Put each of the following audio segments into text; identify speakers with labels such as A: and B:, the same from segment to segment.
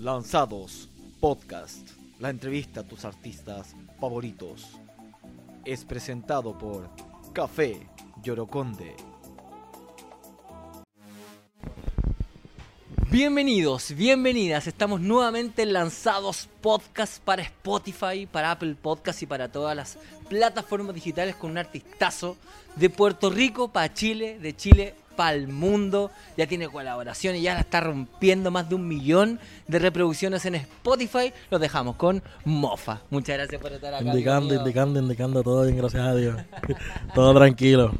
A: Lanzados Podcast, la entrevista a tus artistas favoritos. Es presentado por Café Yoroconde.
B: Bienvenidos, bienvenidas. Estamos nuevamente en Lanzados Podcast para Spotify, para Apple Podcast y para todas las plataformas digitales con un artistazo de Puerto Rico para Chile, de Chile para el mundo. Ya tiene colaboraciones, ya la está rompiendo más de un millón de reproducciones en Spotify. Lo dejamos con Mofa. Muchas gracias por estar acá.
C: Indicando, indicando, indicando todo bien, gracias a Dios. todo tranquilo.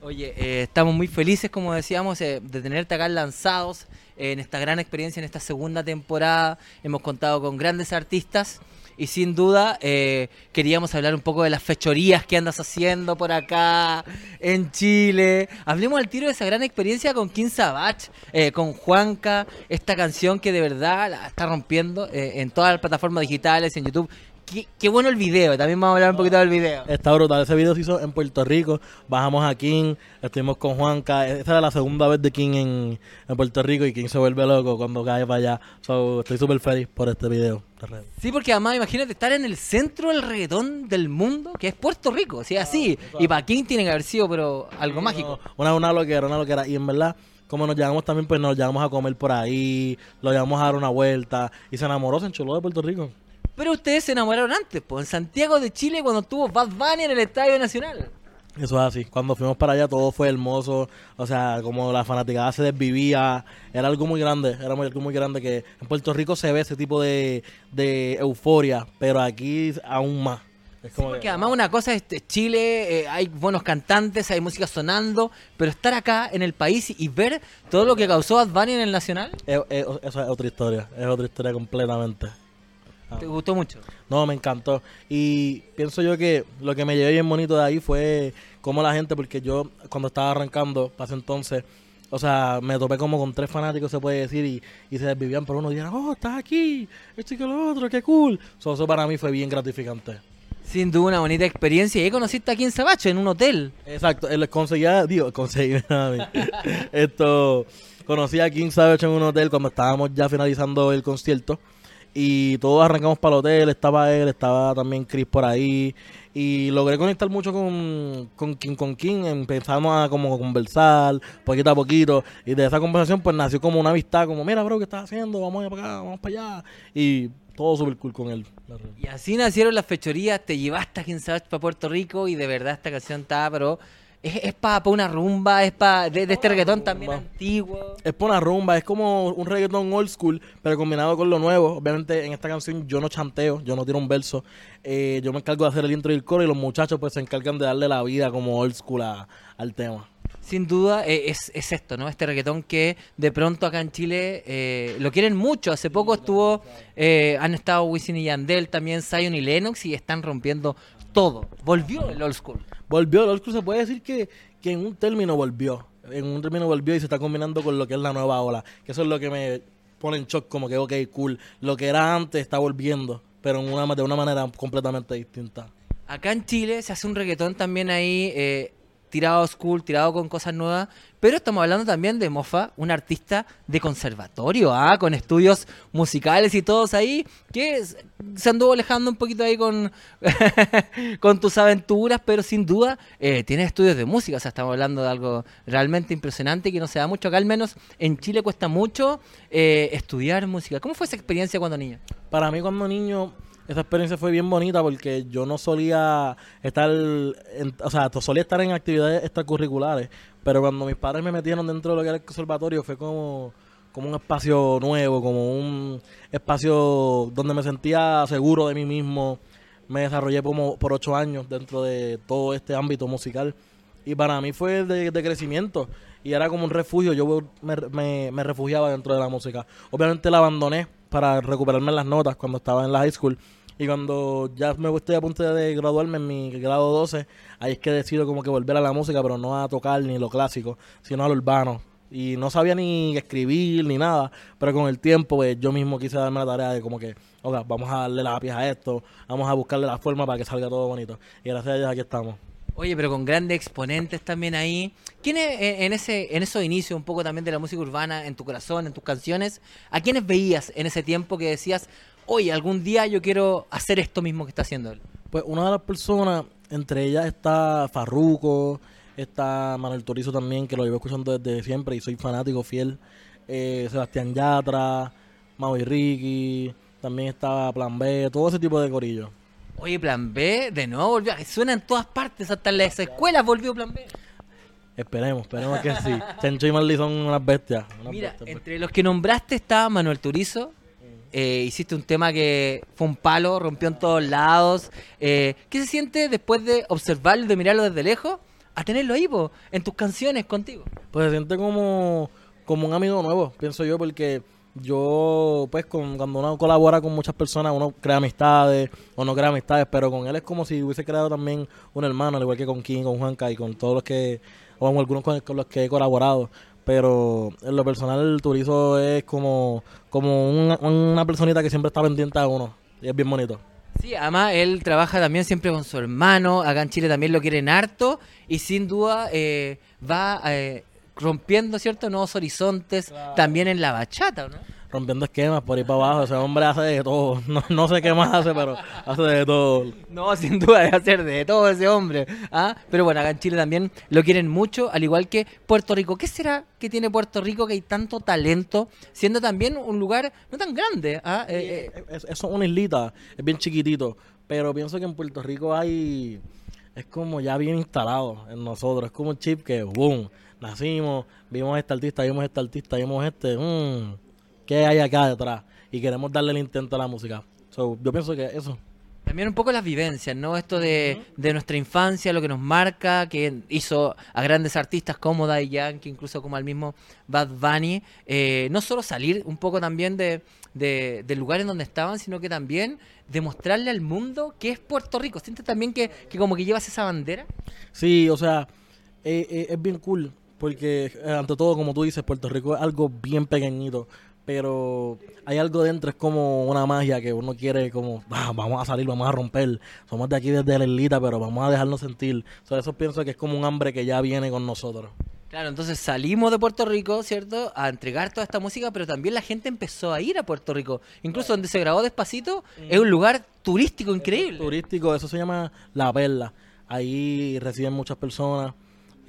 B: Oye, eh, estamos muy felices, como decíamos, eh, de tenerte acá lanzados eh, en esta gran experiencia, en esta segunda temporada. Hemos contado con grandes artistas y sin duda eh, queríamos hablar un poco de las fechorías que andas haciendo por acá en Chile. Hablemos al tiro de esa gran experiencia con King Savage, eh, con Juanca, esta canción que de verdad la está rompiendo eh, en todas las plataformas digitales, en YouTube. Qué, qué bueno el video, también vamos a hablar un poquito del video.
C: Está brutal. Ese video se hizo en Puerto Rico. Bajamos a King, estuvimos con Juanca. Esta era la segunda vez de King en, en Puerto Rico y King se vuelve loco cuando cae para allá. So, estoy súper feliz por este video.
B: Sí, porque además imagínate estar en el centro del reggaetón del mundo, que es Puerto Rico, o sea, así. Y para King tiene que haber sido, pero algo mágico.
C: Una, una loquera, una loquera. Y en verdad, como nos llevamos también, pues nos llevamos a comer por ahí, lo llevamos a dar una vuelta y se enamoró, se enchuló de Puerto Rico.
B: Pero ustedes se enamoraron antes, pues, en Santiago de Chile, cuando estuvo Bad Bunny en el Estadio Nacional.
C: Eso es así. Cuando fuimos para allá todo fue hermoso. O sea, como la fanaticada se desvivía. Era algo muy grande. Era algo muy grande que en Puerto Rico se ve ese tipo de, de euforia. Pero aquí aún más. Es como
B: Porque
C: que-
B: además una cosa es es Chile, eh, hay buenos cantantes, hay música sonando, pero estar acá en el país y ver todo lo que causó Bad Bunny en el Nacional,
C: es- es- eso es otra historia. Es otra historia completamente.
B: Te gustó mucho.
C: No, me encantó. Y pienso yo que lo que me llevé bien bonito de ahí fue como la gente, porque yo cuando estaba arrancando, para ese entonces, o sea, me topé como con tres fanáticos, se puede decir, y, y se desvivían por uno. Y dijeron, oh, estás aquí, esto y que lo otro, qué cool. So, eso para mí fue bien gratificante.
B: Sin duda una bonita experiencia. Y ahí conociste a King Sabache en un hotel.
C: Exacto, él conseguía, digo, conseguí, a mí. esto, conocí a King Savage en un hotel cuando estábamos ya finalizando el concierto y todos arrancamos para el hotel, estaba él, estaba también Chris por ahí y logré conectar mucho con, con King, con King, empezamos a como conversar poquito a poquito y de esa conversación pues nació como una amistad, como mira bro, ¿qué estás haciendo? Vamos para acá, vamos para allá y todo súper cool con él.
B: Y así nacieron las fechorías, te llevaste a King Savage para Puerto Rico y de verdad esta canción está, pero es, es para una rumba, es para de, de este reggaetón también antiguo.
C: Es por una rumba, es como un reggaetón old school, pero combinado con lo nuevo. Obviamente en esta canción yo no chanteo, yo no tiro un verso. Eh, yo me encargo de hacer el intro y el coro y los muchachos pues se encargan de darle la vida como old school a- al tema.
B: Sin duda eh, es, es esto, ¿no? Este reggaetón que de pronto acá en Chile eh, lo quieren mucho. Hace poco estuvo, eh, han estado Wisin y Yandel, también Zion y Lennox y están rompiendo todo. Volvió el old school.
C: Volvió, el old school se puede decir que, que en un término volvió. En un término volvió y se está combinando con lo que es la nueva ola. Que eso es lo que me pone en shock, como que ok, cool. Lo que era antes está volviendo, pero en una, de una manera completamente distinta.
B: Acá en Chile se hace un reggaetón también ahí, eh, tirado school, tirado con cosas nuevas, pero estamos hablando también de Mofa, un artista de conservatorio, ¿ah? con estudios musicales y todos ahí, que se anduvo alejando un poquito ahí con, tus aventuras, pero sin duda eh, tiene estudios de música, o sea, estamos hablando de algo realmente impresionante que no se da mucho, acá al menos en Chile cuesta mucho eh, estudiar música. ¿Cómo fue esa experiencia cuando niño?
C: Para mí cuando niño, esa experiencia fue bien bonita porque yo no solía estar, en- o sea, solía estar en actividades extracurriculares, pero cuando mis padres me metieron dentro de lo que era el conservatorio fue como, como un espacio nuevo, como un espacio donde me sentía seguro de mí mismo. Me desarrollé como por ocho años dentro de todo este ámbito musical y para mí fue de, crecimiento y era como un refugio. Yo me, me- me refugiaba dentro de la música. Obviamente la abandoné para recuperarme las notas cuando estaba en la high school. Y cuando ya me estoy a punto de graduarme en mi grado 12, ahí es que decido como que volver a la música, pero no a tocar ni lo clásico, sino a lo urbano. Y no sabía ni escribir ni nada, pero con el tiempo pues yo mismo quise darme la tarea de como que, ok, vamos a darle la pieza a esto, vamos a buscarle la forma para que salga todo bonito. Y gracias a Dios aquí estamos.
B: Oye, pero con grandes exponentes también ahí. ¿Quiénes eh, en ese en esos inicios un poco también de la música urbana, en tu corazón, en tus canciones, a quiénes veías en ese tiempo que decías, oye, algún día yo quiero hacer esto mismo que está haciendo él?
C: Pues una de las personas, entre ellas está Farruko, está Manuel Turizo también, que lo llevo escuchando desde siempre y soy fanático fiel. eh, Sebastián Yatra, Mau y Ricky, también estaba Plan B, todo ese tipo de corillo.
B: Oye, Plan B, de nuevo volvió. Suena en todas partes, hasta en las escuelas volvió Plan B.
C: Esperemos, esperemos que sí. Chencho y Marley son unas bestias. unas
B: Mira,
C: bestias.
B: entre los que nombraste estaba Manuel Turizo. Eh, hiciste un tema que fue un palo, rompió en todos lados. Eh, ¿Qué se siente después de observarlo de mirarlo desde lejos a tenerlo ahí, po, en tus canciones contigo?
C: Pues se siente como, como un amigo nuevo, pienso yo, porque yo, pues, con, cuando uno colabora con muchas personas, uno crea amistades o no crea amistades, pero con él es como si hubiese creado también un hermano, al igual que con King, con Juanca y con todos los que, o con algunos con, los que he colaborado. Pero en lo personal, el Turizo es como, como una, una personita que siempre está pendiente a uno. Y es bien bonito.
B: Sí, además él trabaja también siempre con su hermano. Acá en Chile también lo quieren harto. Y sin duda eh, va eh, rompiendo, ¿cierto? Nuevos horizontes también en la bachata, ¿no?
C: Rompiendo esquemas por ahí para abajo. Ese hombre hace de todo. No, no sé qué más hace, pero hace de todo.
B: No, sin duda debe hacer de todo ese hombre. ¿ah? Pero bueno, acá en Chile también lo quieren mucho, al igual que Puerto Rico. ¿Qué será que tiene Puerto Rico que hay tanto talento, siendo también un lugar no tan grande? ¿ah? Eh, eh,
C: Es- Eso es una islita, es bien chiquitito, pero pienso que en Puerto Rico hay, es como ya bien instalado en nosotros, es como un chip que, boom, nacimos, vimos a este artista, vimos a este artista, vimos este, mmm, ¿qué hay acá detrás? Y queremos darle el intento a la música. So, yo pienso que eso.
B: También un poco las vivencias, ¿no? Esto de, de nuestra infancia, lo que nos marca, que hizo a grandes artistas como Daddy Yankee, incluso como al mismo Bad Bunny, eh, no solo salir un poco también de, de- del lugar en donde estaban, sino que también demostrarle al mundo que es Puerto Rico. ¿Sientes también que, que como que llevas esa bandera?
C: Sí, o sea, eh, eh, es bien cool, porque eh, ante todo, como tú dices, Puerto Rico es algo bien pequeñito, pero hay algo dentro, es como una magia que uno quiere como, "Ah, vamos a salir, vamos a romper, somos de aquí desde la islita, pero vamos a dejarnos sentir. O sea, eso pienso que es como un hambre que ya viene con nosotros.
B: Claro, entonces salimos de Puerto Rico, ¿cierto? A entregar toda esta música, pero también la gente empezó a ir a Puerto Rico. Incluso donde se grabó Despacito, es un lugar turístico increíble.
C: Turístico, eso se llama La Perla. Ahí reciben muchas personas.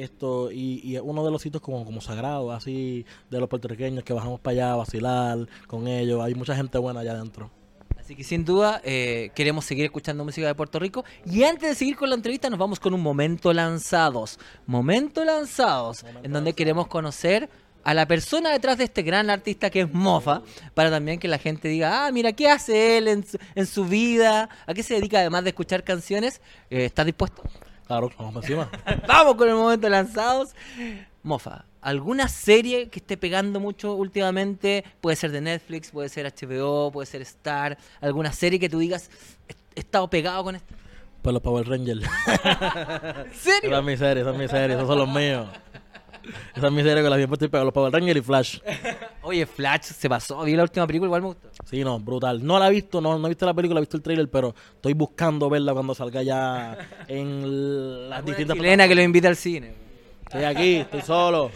C: Esto, y, y es uno de los sitios como, como sagrados, así, de los puertorriqueños que bajamos para allá a vacilar con ellos. Hay mucha gente buena allá adentro.
B: Así que sin duda eh, queremos seguir escuchando música de Puerto Rico. Y antes de seguir con la entrevista nos vamos con un momento lanzados. Momento lanzados, en donde queremos conocer a la persona detrás de este gran artista que es Mofa, para también que la gente diga, ah, mira, ¿qué hace él en su, en su vida? ¿A qué se dedica además de escuchar canciones? Eh, ¿Estás dispuesto?
C: Claro, vamos para encima.
B: Vamos con el momento lanzados. Mofa, ¿alguna serie que esté pegando mucho últimamente? Puede ser de Netflix, puede ser HBO, puede ser Star. ¿Alguna serie que tú digas, "He- estado pegado con esto?
C: Pues los Power Rangers.
B: ¿En serio?
C: esa es mi serie, esa es mi serie, esos son los míos. Esa es mi serie con la siempre estoy pegado. Los Power Rangers y Flash.
B: Oye, Flash se pasó. Vi la última película, igual me gustó.
C: Sí, no, brutal. No la he visto, no, no he visto la película, he visto el trailer, pero estoy buscando verla cuando salga ya en las distintas
B: chilena que lo invita al cine.
C: Estoy aquí, estoy solo.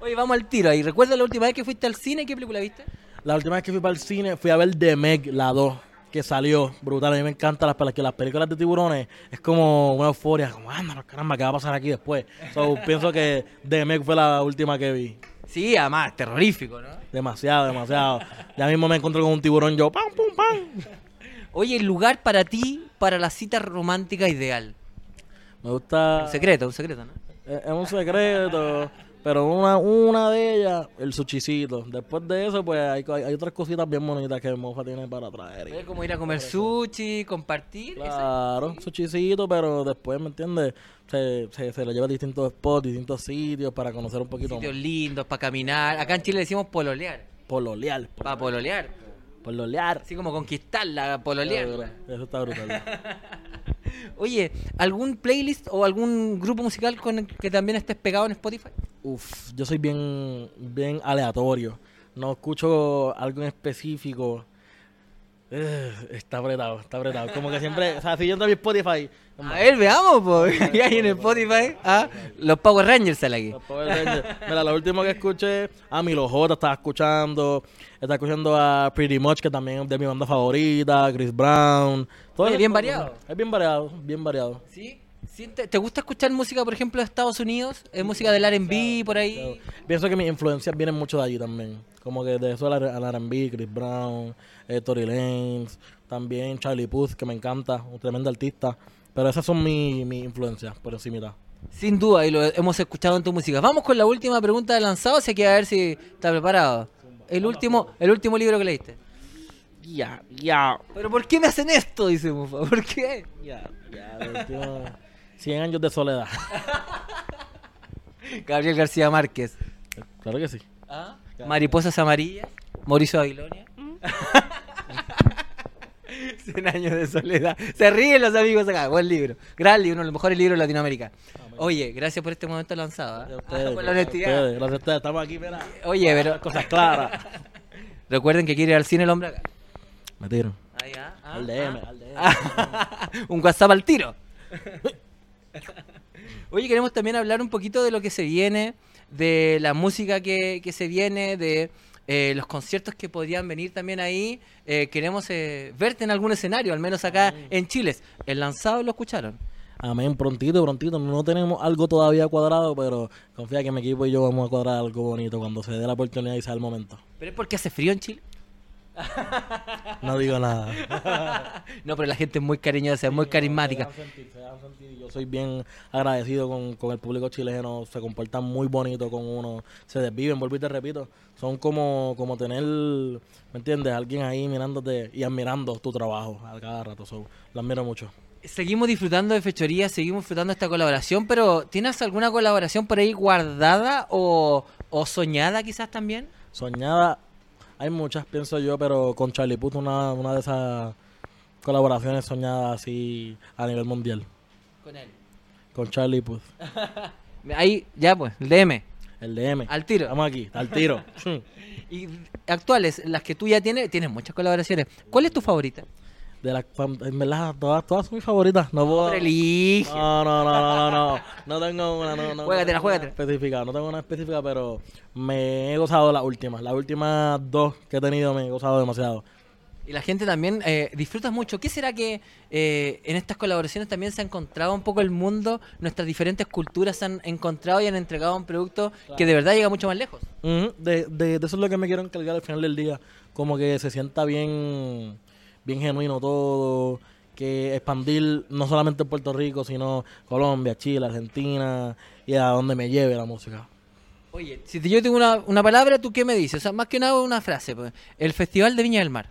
B: Oye, vamos al tiro ahí. ¿Recuerdas la última vez que fuiste al cine? ¿Qué película viste?
C: La última vez que fui para el cine fui a ver The Meg, la 2, que salió. Brutal, a mí me encantan las, que las películas de tiburones. Es como una euforia, como, anda, caramba, ¿qué va a pasar aquí después? So, pienso que The Meg fue la última que vi.
B: Sí, además, terrorífico, ¿no?
C: Demasiado, demasiado. Ya mismo me encontré con un tiburón yo, pam, pum, pam.
B: Oye, el lugar para ti, para la cita romántica ideal.
C: Me gusta...
B: Un secreto, un secreto, ¿no?
C: Es es un secreto, pero una, una de ellas, el suchicito. Después de eso, pues hay, hay otras cositas bien bonitas que Mofa tiene para traer.
B: Es como ir a comer sushi, compartir. eso.
C: Claro, suchicito, pero después, ¿me entiendes? Se, se, se lo lleva a distintos spots, distintos sitios para conocer un poquito
B: Sitios
C: más.
B: lindos para caminar. Acá en Chile decimos pololear.
C: Pololear,
B: Para pololear.
C: pololear.
B: Así como conquistarla, pololear.
C: Eso está brutal.
B: Oye, ¿algún playlist o algún grupo musical con el que también estés pegado en Spotify?
C: Uf, yo soy bien, bien aleatorio. No escucho algo en específico. Eh, está apretado, está apretado. Como que siempre, o sea, si yo entro a mi Spotify,
B: A ver, veamos, pues. Y ahí en Spotify, ah, los Power Rangers sale aquí.
C: los Power Rangers. Mira, lo último que escuché, a Milo J estaba escuchando, estaba escuchando a Pretty Much, que también es de mi banda favorita, Chris Brown. Todo
B: Oye, bien variado.
C: Es bien variado, bien variado.
B: ¿Sí? ¿Te, gusta escuchar música, por ejemplo, de Estados Unidos? ¿Es música del R&B, por ahí?
C: Pienso que mis influencias vienen mucho de allí también. Como que de eso al R&B, Chris Brown, eh, Tory Lanez, también Charlie Puth, que me encanta, un tremendo artista. Pero esas son mis mis influencias, por encima.
B: Sin duda, y lo hemos escuchado en tu música. Vamos con la última pregunta de lanzado, así que a ver si está preparado. El último, el último libro que leíste.
C: Ya, ya,
B: ¿Pero por qué me hacen esto? Dice Mufa. ¿Por qué?
C: ya, ya. El último- 100 años de soledad.
B: Gabriel García Márquez.
C: Claro que sí.
B: Mariposas amarillas. Mauricio Babilonia. 100 años de soledad. Se ríen los amigos acá. Buen libro. Gran libro, uno de los mejores libros de Latinoamérica. Oye, gracias por este momento lanzado. ¿ah?
C: Gracias a ustedes,
B: Por la honestidad.
C: ustedes, Gracias a ustedes. Estamos aquí, mira.
B: Oye, pero
C: Cosas claras.
B: recuerden que quiere ir al cine el hombre acá.
C: Me tiro.
B: Ahí, ah, ah,
C: Al DM,
B: ah.
C: al DM.
B: Un WhatsApp al tiro. Oye, queremos también hablar un poquito de lo que se viene, de la música que, que se viene, de eh, los conciertos que podrían venir también ahí. Eh, queremos eh, verte en algún escenario, al menos acá en Chile. El lanzado lo escucharon.
C: Amén, prontito, prontito. No tenemos algo todavía cuadrado, pero confía que mi equipo y yo vamos a cuadrar algo bonito cuando se dé la oportunidad y sea el momento.
B: ¿Pero es porque hace frío en Chile?
C: No digo nada.
B: No, pero la gente es muy cariñosa, es muy carismática.
C: Se sentir, se sentir. Yo soy bien agradecido con, con el público chileno. Se comportan muy bonito con uno. Se desviven, vuelvo y te repito. Son como, como tener, ¿me entiendes? Alguien ahí mirándote y admirando tu trabajo a cada rato. So, lo admiro mucho.
B: Seguimos disfrutando de fechoría, seguimos disfrutando de esta colaboración, pero ¿tienes alguna colaboración por ahí guardada o, o soñada quizás también?
C: Soñada, hay muchas, pienso yo, pero con Charlie Puth una, una de esas colaboraciones soñadas así a nivel mundial.
B: Con él.
C: Con Charlie Puth.
B: Ahí, ya pues, el DM,
C: El DM.
B: al tiro.
C: Estamos aquí, al tiro.
B: Y actuales, las que tú ya tienes, tienes muchas colaboraciones. ¿Cuál es tu favorita?
C: De las, en verdad, todas, todas son mis favoritas. No puedo. No, no, no, no, no, no. No tengo una, no, no.
B: Juégatela,
C: no
B: juégatela.
C: específica. No tengo una específica, pero me he gozado las últimas. Las últimas dos que he tenido me he gozado demasiado.
B: Y la gente también eh, disfruta mucho. ¿Qué será que eh, en estas colaboraciones también se ha encontrado un poco el mundo? Nuestras diferentes culturas se han encontrado y han entregado un producto que de verdad llega mucho más lejos.
C: Ujú, de, de, de eso es lo que me quiero encargar al final del día. Como que se sienta bien, bien genuino todo. Que expandir no solamente en Puerto Rico, sino Colombia, Chile, Argentina y a donde me lleve la música.
B: Oye, si yo tengo una, una palabra, ¿tú qué me dices? O sea, más que nada una frase. pues. El Festival de Viña del Mar.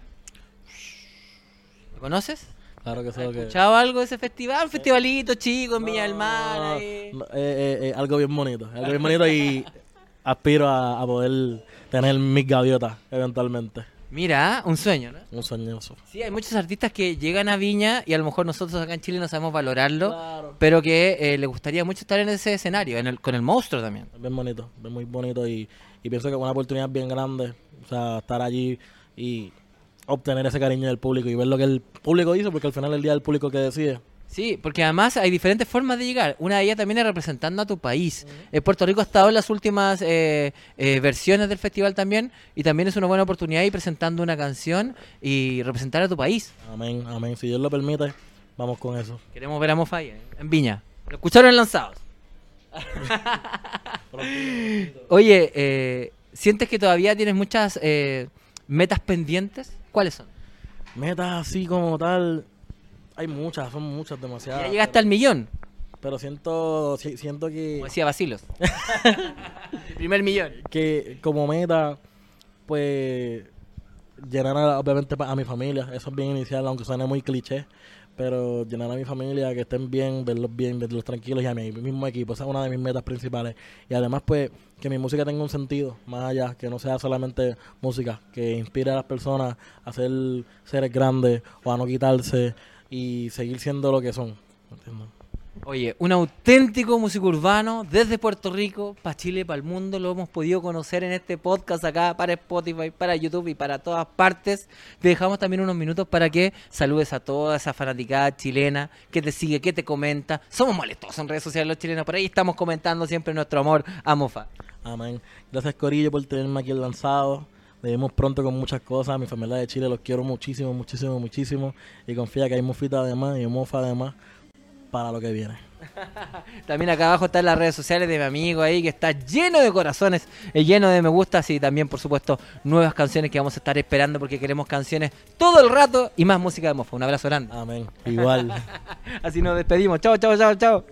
B: ¿Lo conoces?
C: Claro que
B: ¿Has
C: sé lo que.
B: escuchado algo de ese festival? Un festivalito chico en Viña del Mar.
C: No, eh, eh, eh, algo bien bonito. Algo bien bonito y aspiro a, a poder tener mis gaviotas eventualmente.
B: Mira, un sueño, ¿no?
C: Un sueñoso.
B: Sí, hay muchos artistas que llegan a Viña y a lo mejor nosotros acá en Chile no sabemos valorarlo,
C: Claro.
B: pero que eh, le gustaría mucho estar en ese escenario, en el, con el monstruo también.
C: Es bien bonito, es muy bonito y, y pienso que es una oportunidad bien grande. O sea, estar allí y obtener ese cariño del público y ver lo que el público dice, porque al final el día del público que decide.
B: Sí, porque además hay diferentes formas de llegar. Una de ellas también es representando a tu país. Eh, Puerto Rico ha estado en las últimas eh, eh, versiones del festival también y también es una buena oportunidad ir presentando una canción y representar a tu país.
C: Amén, amén. Si Dios lo permite, vamos con eso.
B: Queremos ver a Mofa ahí, eh, en Viña. Lo escucharon en lanzados. Oye, eh, ¿sientes que todavía tienes muchas eh, metas pendientes? ¿Cuáles son?
C: Metas así como tal, hay muchas, son muchas, demasiadas.
B: Ya llegaste al millón,
C: Pero siento, si- siento que...
B: como decía Basilos. El primer millón.
C: que como meta, pues llenar a- obviamente a mi familia, eso es bien inicial, aunque suene muy cliché, pero llenar a mi familia, que estén bien, verlos bien, verlos tranquilos y a mi mismo equipo, esa es una de mis metas principales. Y además pues que mi música tenga un sentido, más allá, que no sea solamente música, que inspire a las personas a ser seres grandes o a no quitarse y seguir siendo lo que son. ¿entiendes?
B: Oye, un auténtico músico urbano desde Puerto Rico para Chile, para el mundo. Lo hemos podido conocer en este podcast acá para Spotify, para YouTube y para todas partes. Te dejamos también unos minutos para que saludes a toda esa fanaticada chilena que te sigue, que te comenta. Somos molestosos en redes sociales los chilenos, por ahí estamos comentando siempre nuestro amor a Mofa.
C: Amén. Gracias Corillo por tenerme aquí lanzado. Nos pronto con muchas cosas. Mi familia de Chile los quiero muchísimo, muchísimo, muchísimo. Y confía que hay mofita además y mofa además para lo que viene.
B: también acá abajo están las redes sociales de mi amigo ahí que está lleno de corazones, eh, lleno de me gustas y también por supuesto nuevas canciones que vamos a estar esperando porque queremos canciones todo el rato y más música de mofa. Un abrazo grande.
C: Amén. Igual.
B: Así nos despedimos. Chao, chao, chao, chao.